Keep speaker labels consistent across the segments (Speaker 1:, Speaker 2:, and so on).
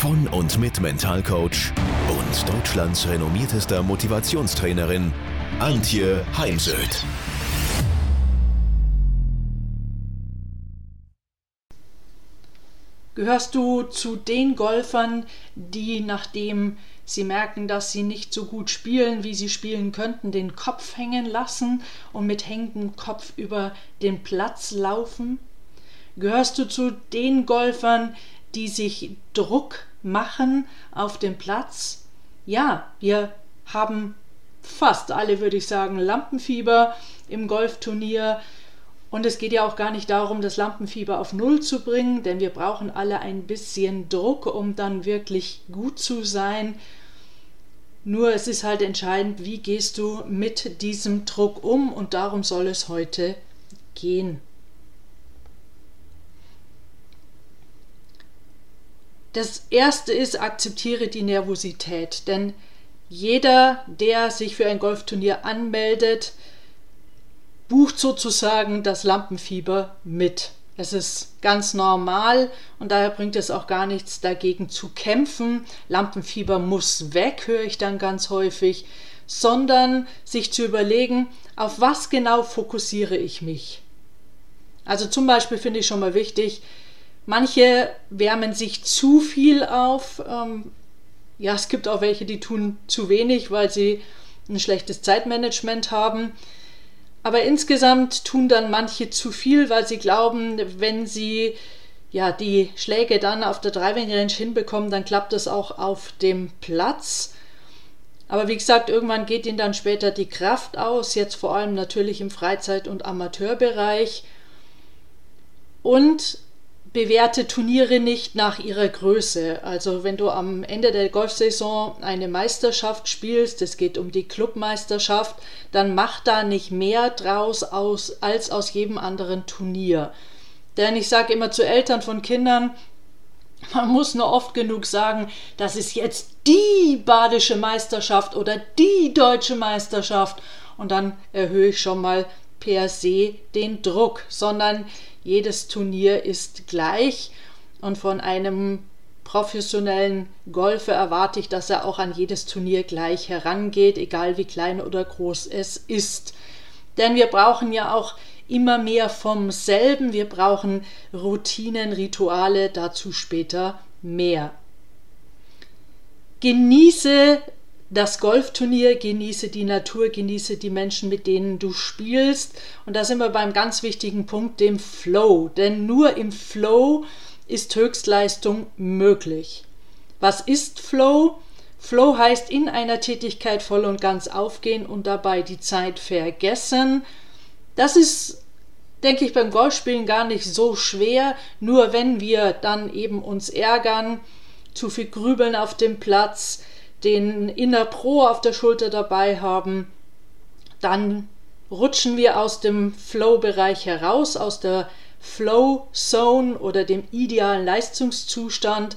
Speaker 1: von und mit Mentalcoach und Deutschlands renommiertester Motivationstrainerin Antje Heimsöth.
Speaker 2: Gehörst du zu den Golfern, die nachdem sie merken, dass sie nicht so gut spielen, wie sie spielen könnten, den Kopf hängen lassen und mit hängendem Kopf über den Platz laufen? Gehörst du zu den Golfern, die sich Druck machen auf dem Platz? Ja, wir haben fast alle, würde ich sagen, Lampenfieber im Golfturnier. Und es geht ja auch gar nicht darum, das Lampenfieber auf Null zu bringen, denn wir brauchen alle ein bisschen Druck, um dann wirklich gut zu sein. Nur es ist halt entscheidend, wie gehst du mit diesem Druck um und darum soll es heute gehen. Das erste ist, akzeptiere die Nervosität, denn jeder, der sich für ein Golfturnier anmeldet, bucht sozusagen das Lampenfieber mit. Es ist ganz normal und daher bringt es auch gar nichts dagegen zu kämpfen. Lampenfieber muss weg, höre ich dann ganz häufig, sondern sich zu überlegen, auf was genau fokussiere ich mich. Also zum Beispiel finde ich schon mal wichtig, Manche wärmen sich zu viel auf. Ähm, ja, es gibt auch welche, die tun zu wenig, weil sie ein schlechtes Zeitmanagement haben. Aber insgesamt tun dann manche zu viel, weil sie glauben, wenn sie ja die Schläge dann auf der Driving Range hinbekommen, dann klappt es auch auf dem Platz. Aber wie gesagt, irgendwann geht ihnen dann später die Kraft aus, jetzt vor allem natürlich im Freizeit- und Amateurbereich. Und bewerte Turniere nicht nach ihrer Größe. Also wenn du am Ende der Golfsaison eine Meisterschaft spielst, es geht um die Clubmeisterschaft, dann mach da nicht mehr draus aus, als aus jedem anderen Turnier. Denn ich sage immer zu Eltern von Kindern, man muss nur oft genug sagen, das ist jetzt die badische Meisterschaft oder die deutsche Meisterschaft und dann erhöhe ich schon mal per se den Druck, sondern jedes Turnier ist gleich und von einem professionellen Golfer erwarte ich, dass er auch an jedes Turnier gleich herangeht, egal wie klein oder groß es ist. Denn wir brauchen ja auch immer mehr vom selben, wir brauchen Routinen, Rituale, dazu später mehr. Genieße das Golfturnier, genieße die Natur, genieße die Menschen, mit denen du spielst. Und da sind wir beim ganz wichtigen Punkt, dem Flow. Denn nur im Flow ist Höchstleistung möglich. Was ist Flow? Flow heißt in einer Tätigkeit voll und ganz aufgehen und dabei die Zeit vergessen. Das ist, denke ich, beim Golfspielen gar nicht so schwer. Nur wenn wir dann eben uns ärgern, zu viel grübeln auf dem Platz, den Inner Pro auf der Schulter dabei haben, dann rutschen wir aus dem Flow-Bereich heraus, aus der Flow-Zone oder dem idealen Leistungszustand.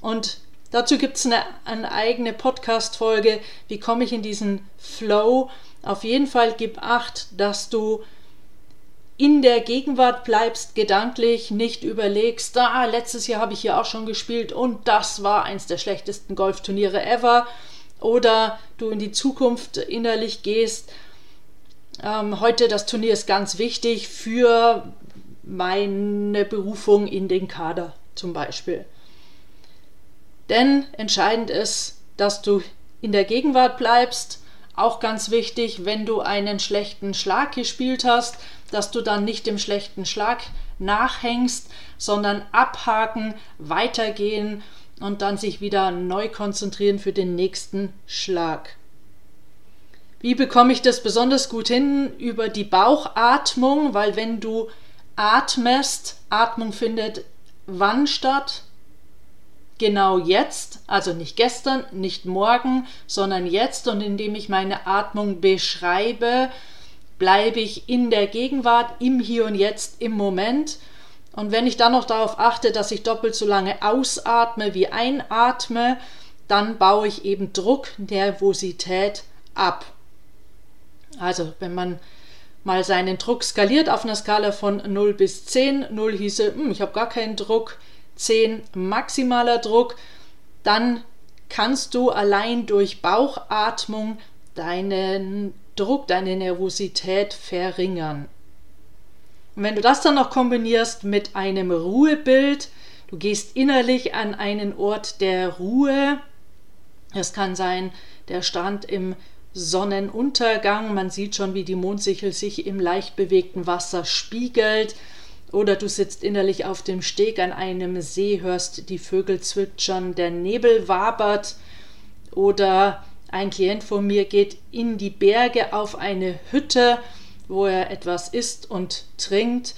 Speaker 2: Und dazu gibt es eine, eine eigene Podcast-Folge, wie komme ich in diesen Flow. Auf jeden Fall gib acht, dass du in der Gegenwart bleibst, gedanklich nicht überlegst, ah, letztes Jahr habe ich hier auch schon gespielt und das war eins der schlechtesten Golfturniere ever. Oder du in die Zukunft innerlich gehst, ähm, heute das Turnier ist ganz wichtig für meine Berufung in den Kader zum Beispiel. Denn entscheidend ist, dass du in der Gegenwart bleibst. Auch ganz wichtig, wenn du einen schlechten Schlag gespielt hast, dass du dann nicht dem schlechten Schlag nachhängst, sondern abhaken, weitergehen und dann sich wieder neu konzentrieren für den nächsten Schlag. Wie bekomme ich das besonders gut hin? Über die Bauchatmung, weil wenn du atmest, Atmung findet wann statt? Genau jetzt, also nicht gestern, nicht morgen, sondern jetzt und indem ich meine Atmung beschreibe, bleibe ich in der Gegenwart, im Hier und Jetzt, im Moment. Und wenn ich dann noch darauf achte, dass ich doppelt so lange ausatme wie einatme, dann baue ich eben Druck, Nervosität ab. Also wenn man mal seinen Druck skaliert auf einer Skala von 0 bis 10, 0 hieße, hm, ich habe gar keinen Druck, 10 maximaler Druck, dann kannst du allein durch Bauchatmung deinen Druck, deine Nervosität verringern. Und wenn du das dann noch kombinierst mit einem Ruhebild, du gehst innerlich an einen Ort der Ruhe, es kann sein der Strand im Sonnenuntergang, man sieht schon, wie die Mondsichel sich im leicht bewegten Wasser spiegelt, oder du sitzt innerlich auf dem Steg an einem See, hörst die Vögel zwitschern, der Nebel wabert, oder ein Klient von mir geht in die Berge auf eine Hütte, wo er etwas isst und trinkt.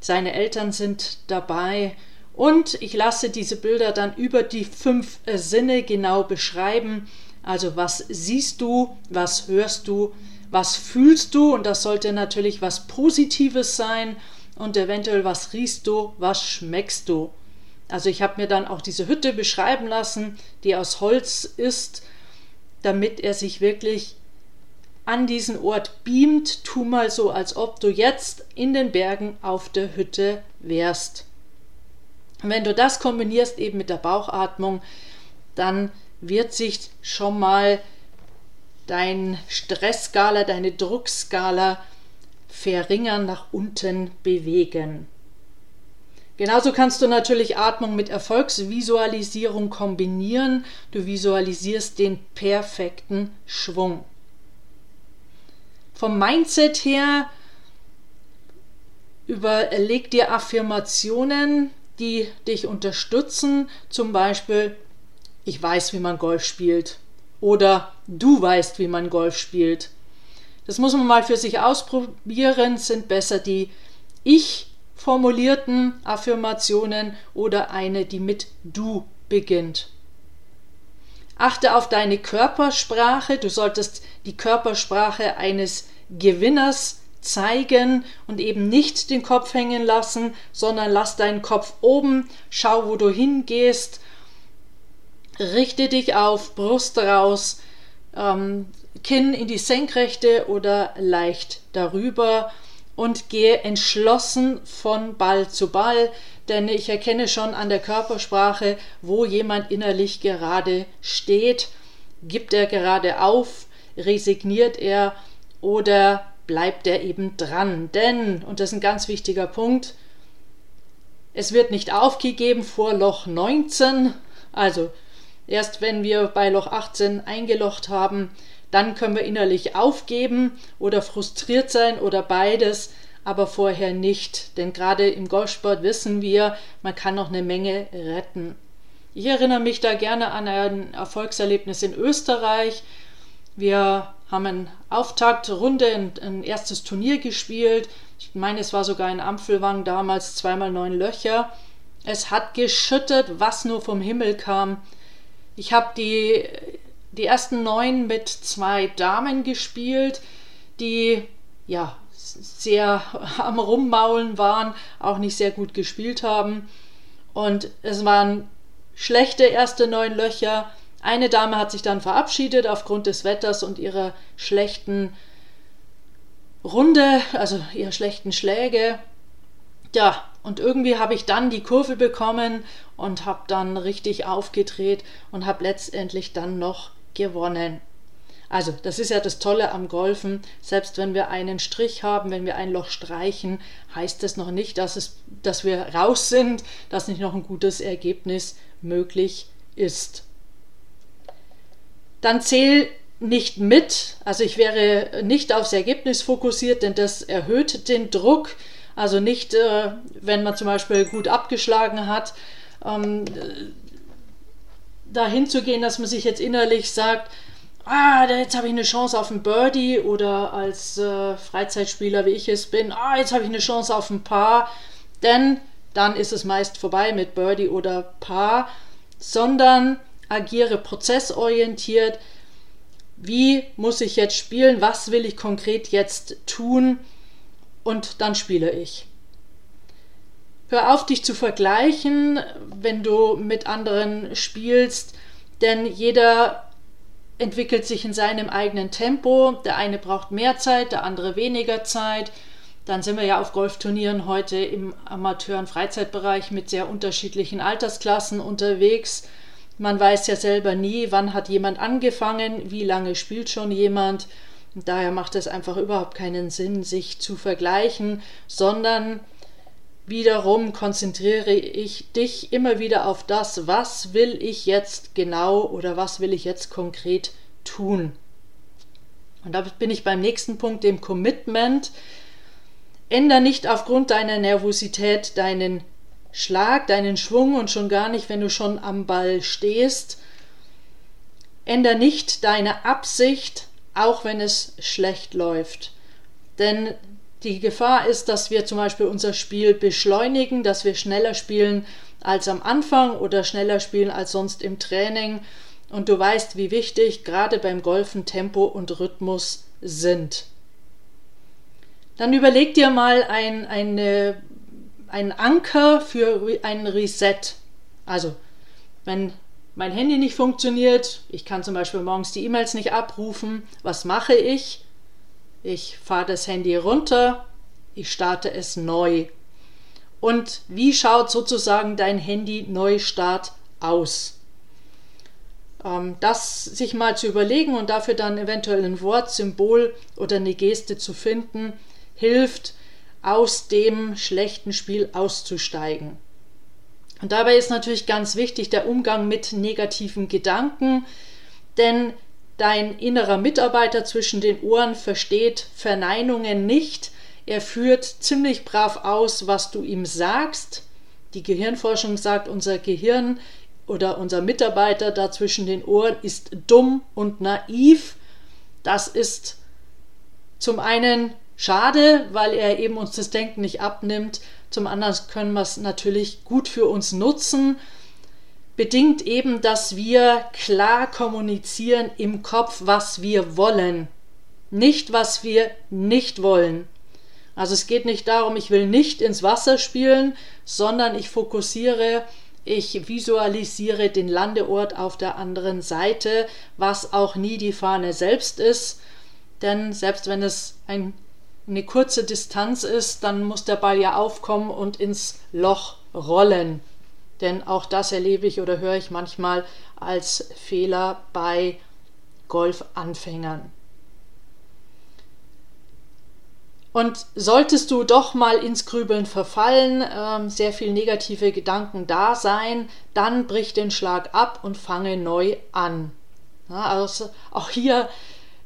Speaker 2: Seine Eltern sind dabei und ich lasse diese Bilder dann über die fünf Sinne genau beschreiben. Also was siehst du, was hörst du, was fühlst du und das sollte natürlich was Positives sein und eventuell was riechst du, was schmeckst du. Also ich habe mir dann auch diese Hütte beschreiben lassen, die aus Holz ist, damit er sich wirklich an diesen Ort beamt. Tu mal so, als ob du jetzt in den Bergen auf der Hütte wärst. Und wenn du das kombinierst eben mit der Bauchatmung, dann wird sich schon mal dein Stressskala, deine Druckskala verringern, nach unten bewegen. Genauso kannst du natürlich Atmung mit Erfolgsvisualisierung kombinieren. Du visualisierst den perfekten Schwung. Vom Mindset her überleg dir Affirmationen, die dich unterstützen. Zum Beispiel, ich weiß, wie man Golf spielt. Oder du weißt, wie man Golf spielt. Das muss man mal für sich ausprobieren, sind besser die ich formulierten Affirmationen oder eine, die mit du beginnt. Achte auf deine Körpersprache. Du solltest die Körpersprache eines Gewinners zeigen und eben nicht den Kopf hängen lassen, sondern lass deinen Kopf oben, schau, wo du hingehst, richte dich auf, Brust raus, ähm, Kinn in die Senkrechte oder leicht darüber und gehe entschlossen von Ball zu Ball, denn ich erkenne schon an der Körpersprache, wo jemand innerlich gerade steht. Gibt er gerade auf, resigniert er oder bleibt er eben dran. Denn, und das ist ein ganz wichtiger Punkt, es wird nicht aufgegeben vor Loch 19. Also erst wenn wir bei Loch 18 eingelocht haben, dann können wir innerlich aufgeben oder frustriert sein oder beides, aber vorher nicht. Denn gerade im Golfsport wissen wir, man kann noch eine Menge retten. Ich erinnere mich da gerne an ein Erfolgserlebnis in Österreich. Wir haben eine Auftaktrunde, ein, ein erstes Turnier gespielt. Ich meine, es war sogar in Ampfelwang damals zweimal neun Löcher. Es hat geschüttet, was nur vom Himmel kam. Ich habe die, die ersten neun mit zwei Damen gespielt, die ja sehr am Rummaulen waren, auch nicht sehr gut gespielt haben. Und es waren schlechte erste neun Löcher. Eine Dame hat sich dann verabschiedet aufgrund des Wetters und ihrer schlechten Runde, also ihrer schlechten Schläge. Ja, und irgendwie habe ich dann die Kurve bekommen und habe dann richtig aufgedreht und habe letztendlich dann noch gewonnen. Also, das ist ja das Tolle am Golfen. Selbst wenn wir einen Strich haben, wenn wir ein Loch streichen, heißt das noch nicht, dass, es, dass wir raus sind, dass nicht noch ein gutes Ergebnis möglich ist dann zähl nicht mit. Also ich wäre nicht aufs Ergebnis fokussiert, denn das erhöht den Druck. Also nicht, äh, wenn man zum Beispiel gut abgeschlagen hat, ähm, dahin zu gehen, dass man sich jetzt innerlich sagt, ah, jetzt habe ich eine Chance auf ein Birdie oder als äh, Freizeitspieler, wie ich es bin, ah, jetzt habe ich eine Chance auf ein Paar, denn dann ist es meist vorbei mit Birdie oder Paar sondern agiere prozessorientiert. Wie muss ich jetzt spielen? Was will ich konkret jetzt tun? Und dann spiele ich. Hör auf, dich zu vergleichen, wenn du mit anderen spielst, denn jeder entwickelt sich in seinem eigenen Tempo. Der eine braucht mehr Zeit, der andere weniger Zeit. Dann sind wir ja auf Golfturnieren heute im Amateur- und Freizeitbereich mit sehr unterschiedlichen Altersklassen unterwegs. Man weiß ja selber nie, wann hat jemand angefangen, wie lange spielt schon jemand. Und daher macht es einfach überhaupt keinen Sinn, sich zu vergleichen, sondern wiederum konzentriere ich dich immer wieder auf das, was will ich jetzt genau oder was will ich jetzt konkret tun. Und da bin ich beim nächsten Punkt, dem Commitment. Änder nicht aufgrund deiner Nervosität deinen Schlag, deinen Schwung und schon gar nicht, wenn du schon am Ball stehst. Änder nicht deine Absicht, auch wenn es schlecht läuft. Denn die Gefahr ist, dass wir zum Beispiel unser Spiel beschleunigen, dass wir schneller spielen als am Anfang oder schneller spielen als sonst im Training. Und du weißt, wie wichtig gerade beim Golfen Tempo und Rhythmus sind. Dann überleg dir mal ein, eine, einen Anker für ein Reset. Also, wenn mein Handy nicht funktioniert, ich kann zum Beispiel morgens die E-Mails nicht abrufen, was mache ich? Ich fahre das Handy runter, ich starte es neu. Und wie schaut sozusagen dein Handy-Neustart aus? Ähm, das sich mal zu überlegen und dafür dann eventuell ein Wort, Symbol oder eine Geste zu finden, hilft, aus dem schlechten Spiel auszusteigen. Und dabei ist natürlich ganz wichtig der Umgang mit negativen Gedanken, denn dein innerer Mitarbeiter zwischen den Ohren versteht Verneinungen nicht. Er führt ziemlich brav aus, was du ihm sagst. Die Gehirnforschung sagt, unser Gehirn oder unser Mitarbeiter da zwischen den Ohren ist dumm und naiv. Das ist zum einen schade, weil er eben uns das Denken nicht abnimmt. Zum anderen können wir es natürlich gut für uns nutzen. Bedingt eben, dass wir klar kommunizieren im Kopf, was wir wollen. Nicht, was wir nicht wollen. Also es geht nicht darum, ich will nicht ins Wasser spielen, sondern ich fokussiere, ich visualisiere den Landeort auf der anderen Seite, was auch nie die Fahne selbst ist. Denn selbst wenn es ein eine kurze Distanz ist, dann muss der Ball ja aufkommen und ins Loch rollen. Denn auch das erlebe ich oder höre ich manchmal als Fehler bei Golfanfängern. Und solltest du doch mal ins Grübeln verfallen, äh, sehr viel negative Gedanken da sein, dann brich den Schlag ab und fange neu an. Ja, also auch hier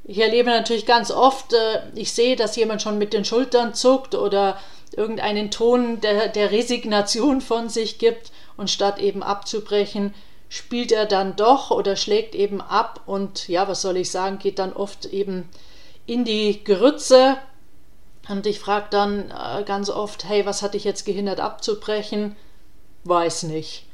Speaker 2: ich erlebe natürlich ganz oft, äh, ich sehe, dass jemand schon mit den Schultern zuckt oder irgendeinen Ton der, der Resignation von sich gibt und statt eben abzubrechen, spielt er dann doch oder schlägt eben ab und ja, was soll ich sagen, geht dann oft eben in die Grütze. Und ich frage dann äh, ganz oft, hey, was hat dich jetzt gehindert abzubrechen? Weiß nicht.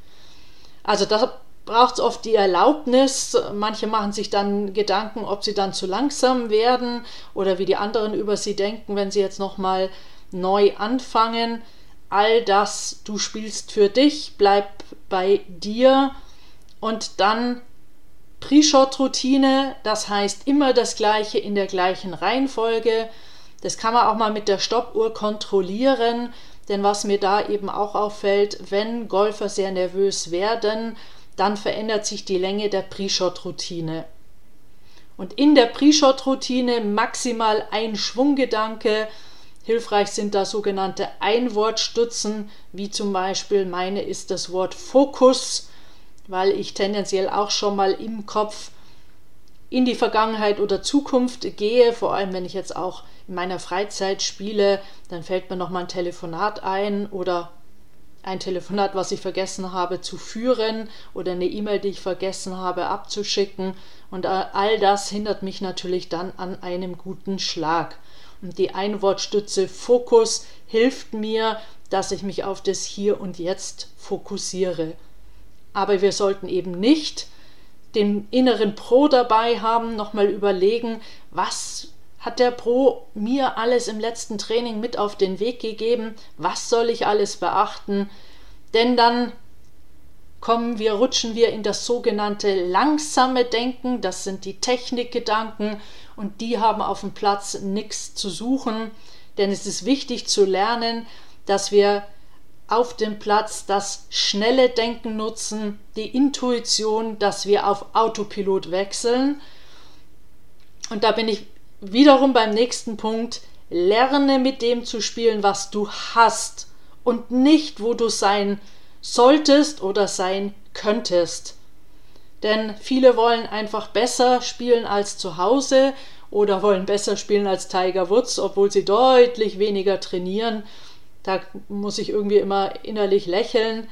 Speaker 2: Also da braucht es oft die Erlaubnis. Manche machen sich dann Gedanken, ob sie dann zu langsam werden oder wie die anderen über sie denken, wenn sie jetzt nochmal neu anfangen. All das, du spielst für dich, bleib bei dir und dann Pre-Shot-Routine, das heißt immer das gleiche in der gleichen Reihenfolge. Das kann man auch mal mit der Stoppuhr kontrollieren, denn was mir da eben auch auffällt, wenn Golfer sehr nervös werden, dann verändert sich die Länge der Pre-Shot-Routine. Und in der Pre-Shot-Routine maximal ein Schwunggedanke. Hilfreich sind da sogenannte Einwortstützen, wie zum Beispiel meine ist das Wort Fokus, weil ich tendenziell auch schon mal im Kopf in die Vergangenheit oder Zukunft gehe, vor allem wenn ich jetzt auch in meiner Freizeit spiele, dann fällt mir noch mal ein Telefonat ein oder ein Telefonat, was ich vergessen habe zu führen oder eine E-Mail, die ich vergessen habe abzuschicken. Und all das hindert mich natürlich dann an einem guten Schlag. Die Einwortstütze Fokus hilft mir, dass ich mich auf das Hier und Jetzt fokussiere. aber wir sollten eben nicht den inneren Pro dabei haben, nochmal überlegen, was hat der Pro mir alles im letzten Training mit auf den Weg gegeben, was soll ich alles beachten, denn dann kommen wir, rutschen wir in das sogenannte langsame Denken, das sind die Technikgedanken und die haben auf dem Platz nichts zu suchen, denn es ist wichtig zu lernen, dass wir auf dem Platz das schnelle Denken nutzen, die Intuition, dass wir auf Autopilot wechseln. Und da bin ich wiederum beim nächsten Punkt. Lerne mit dem zu spielen, was du hast und nicht, wo du sein solltest oder sein könntest. Denn viele wollen einfach besser spielen als zu Hause oder wollen besser spielen als Tiger Woods, obwohl sie deutlich weniger trainieren da muss ich irgendwie immer innerlich lächeln,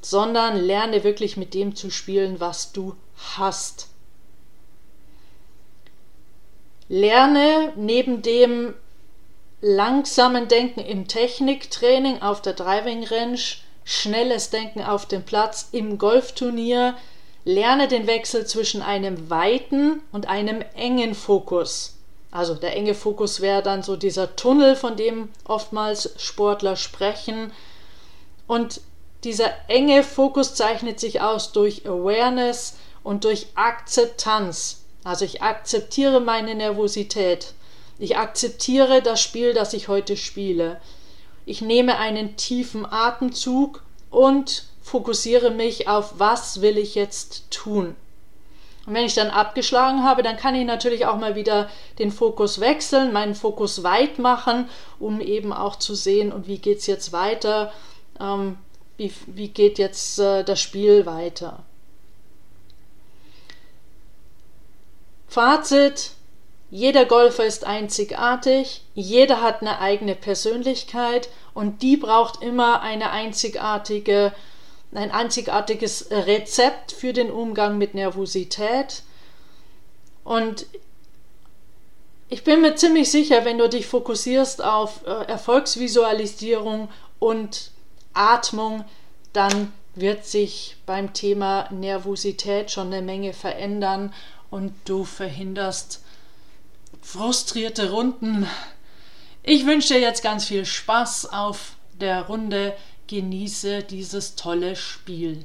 Speaker 2: sondern lerne wirklich mit dem zu spielen, was du hast. Lerne neben dem langsamen Denken im Techniktraining auf der Driving Range, schnelles Denken auf dem Platz im Golfturnier, lerne den Wechsel zwischen einem weiten und einem engen Fokus. Also der enge Fokus wäre dann so dieser Tunnel, von dem oftmals Sportler sprechen. Und dieser enge Fokus zeichnet sich aus durch Awareness und durch Akzeptanz. Also ich akzeptiere meine Nervosität. Ich akzeptiere das Spiel, das ich heute spiele. Ich nehme einen tiefen Atemzug und fokussiere mich auf, was will ich jetzt tun. Und wenn ich dann abgeschlagen habe, dann kann ich natürlich auch mal wieder den Fokus wechseln, meinen Fokus weit machen, um eben auch zu sehen, und wie geht es jetzt weiter, ähm, wie, wie geht jetzt äh, das Spiel weiter. Fazit, jeder Golfer ist einzigartig, jeder hat eine eigene Persönlichkeit und die braucht immer eine einzigartige ein einzigartiges Rezept für den Umgang mit Nervosität. Und ich bin mir ziemlich sicher, wenn du dich fokussierst auf äh, Erfolgsvisualisierung und Atmung, dann wird sich beim Thema Nervosität schon eine Menge verändern und du verhinderst frustrierte Runden. Ich wünsche dir jetzt ganz viel Spaß auf der Runde genieße dieses tolle Spiel.